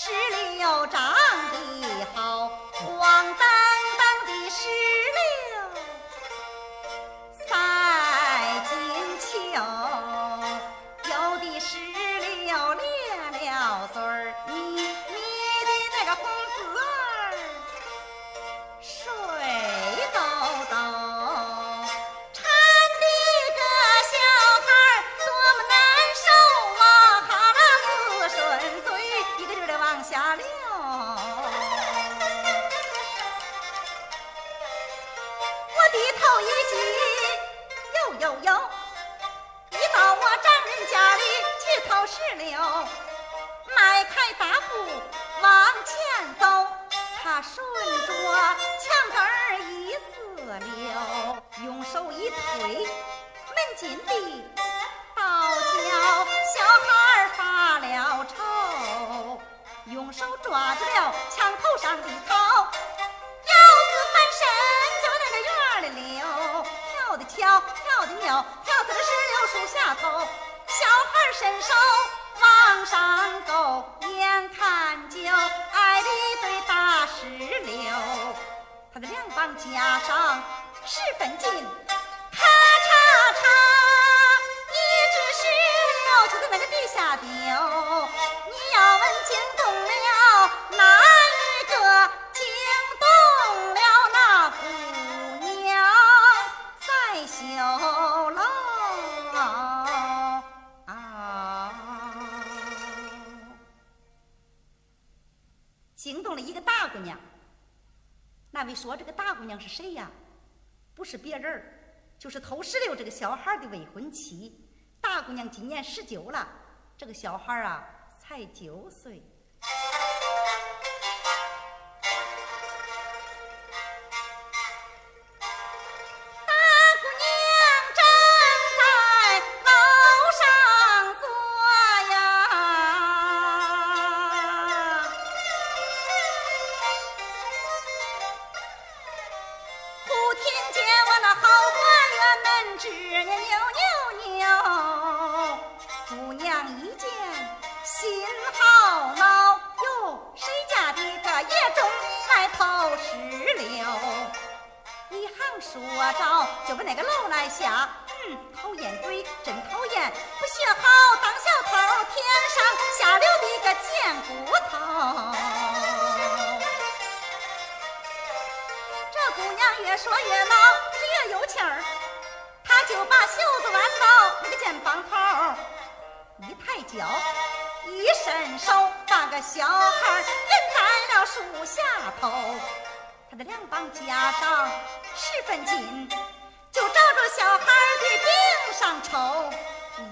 石榴长得好，黄澄澄的石榴赛金秋，有的石榴裂了嘴儿，我低头一记，呦呦呦，一到我丈人家里去偷石榴，迈开大步往前走，他顺着墙根儿一四溜，用手一推，门紧闭倒叫小孩儿发了愁，用手抓住了墙头上的草，跳，跳的牛，跳在了石榴树下头，小孩伸手往上够，眼看就挨了一堆大石榴，他的两膀夹上十分紧，咔嚓嚓，一只石榴就在那个地下丢。大姑娘。那位说这个大姑娘是谁呀？不是别人，就是偷石榴这个小孩的未婚妻。大姑娘今年十九了，这个小孩啊才九岁。说着就把那个楼来下，嗯，讨厌鬼，真讨厌！不学好当小偷，天上下流的个贱骨头。这姑娘越说越恼，越有气儿，她就把袖子挽到那个肩膀头，一抬脚，一伸手，把个小孩儿摁在了树下头。他的两膀夹上十分紧，就照着小孩的腚上抽，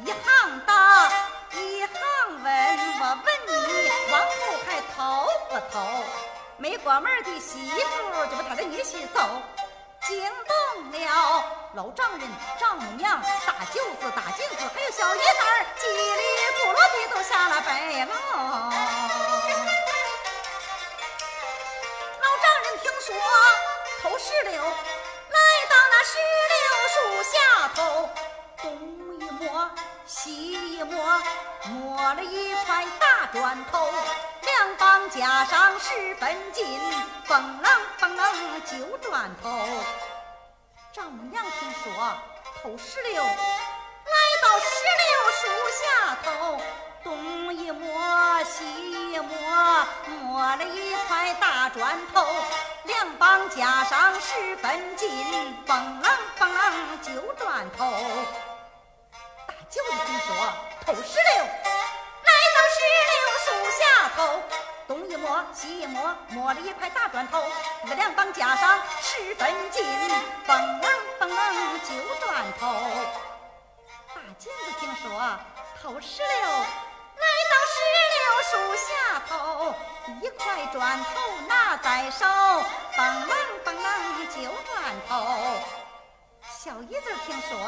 一行答，一行问，我问你往后还偷不偷？没过门的媳妇就把他的女婿揍，惊动了老丈人、丈母娘、大舅子、大舅子，还有小姨子，叽里咕噜的都下了北楼。说偷石榴，来到那石榴树下头，东一摸，西一摸，摸了一块大砖头，两膀夹上十分紧，蹦啷蹦啷揪砖头。丈母娘听说偷石榴，来到石榴树下头，东一摸，西一摸，摸了一块大砖头，两棒加上十分紧，蹦啷蹦啷揪砖头。大舅子听说偷石榴，来到石榴树下头，东一摸，西一摸，摸了一块大砖头，他的两棒加上十分紧，蹦啷蹦啷揪砖头。大舅子听说偷石榴，来到石树下头，一块砖头拿在手，蹦啷蹦啷揪砖头。小姨子听说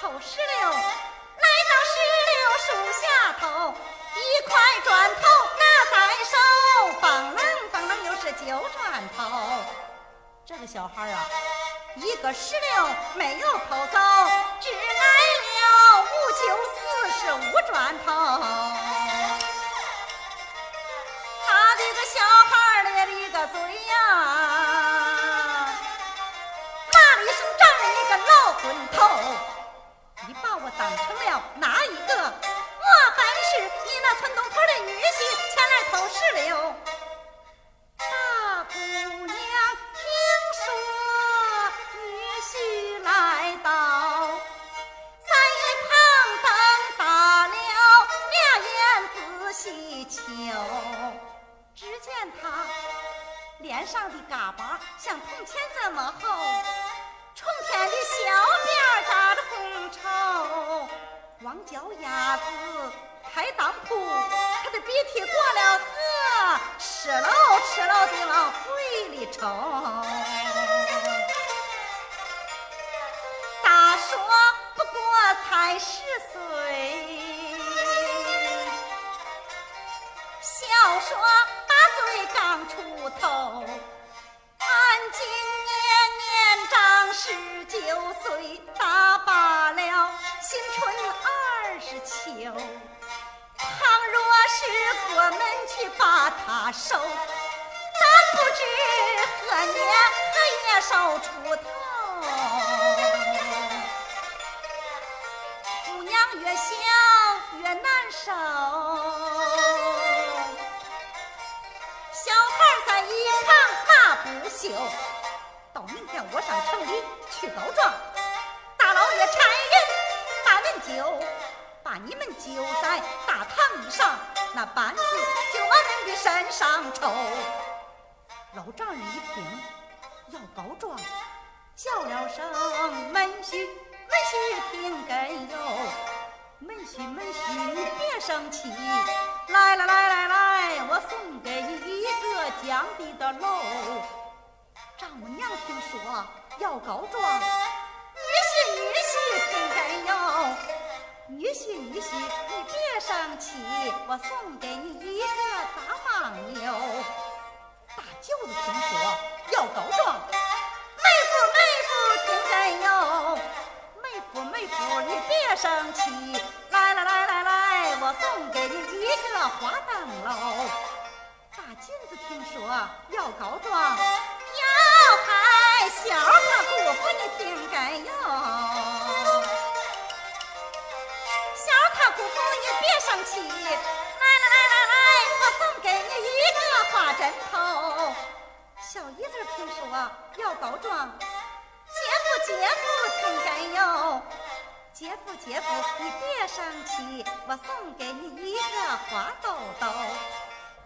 偷石榴，来到石榴树下头，一块砖头拿在手，蹦啷蹦啷又是揪砖头。这个小孩啊，一个石榴没有偷走，只挨了五九四十五砖头。只见他脸上的嘎巴像铜钱这么厚，冲天的小辫扎着红绸，光脚丫子开裆铺，他的鼻涕过了河，吃了吃了的往胃岁，大罢了新春二十秋。倘若是过门去把他收，但不知何年何月收出头。姑娘越想越难受。小孩在一旁骂不休。到明天我上城里去告状，大老爷差人把门揪，把你们揪在大堂上，那板子就往恁的身上抽。老丈人一听要告状，叫了声门婿，门婿听根哟。门婿门婿，你别生气，来来来来来，我送给你一个江底的楼。丈母娘听说要告状，女婿女婿听根哟，女婿女婿，你别生气，我送给你一个大牦牛。大舅子听说要告状，妹夫妹夫听根哟。妹夫，妹夫，你别生气，来来来来来，我送给你一个花灯笼。大金子听说要告状，小他姑父，你听根哟。小他姑父，你别生气，来来来来来，我送给你一个花枕头。小姨子听说要告状。姐夫，姐夫，听根哟！姐夫，姐夫，你别生气，我送给你一个花兜兜。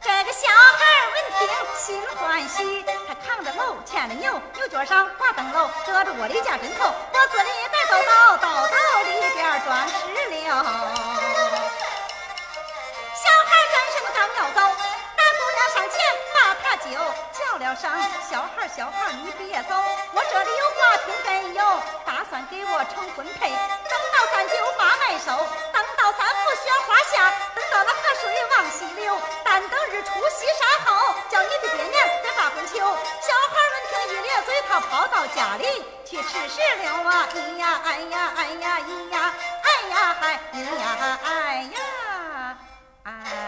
这个小孩闻听心欢喜，他扛着篓牵着牛，牛角上挂灯笼，遮着窝里架枕头，脖子里带兜兜，兜兜里边装石榴。小孩转身刚要走，大姑娘上前把他救，叫了声：“小孩，小孩，你别走，我这里有话听根哟，打算给我成婚配，等到三九把麦收，等三伏雪花下，等到那河水往西流，但等日出西山后，叫你的爹娘再把婚求。小孩们听一咧嘴，他跑到家里去吃石榴啊！咿呀，哎呀，哎呀，咿呀，哎呀嗨，咿呀，哎呀，哎。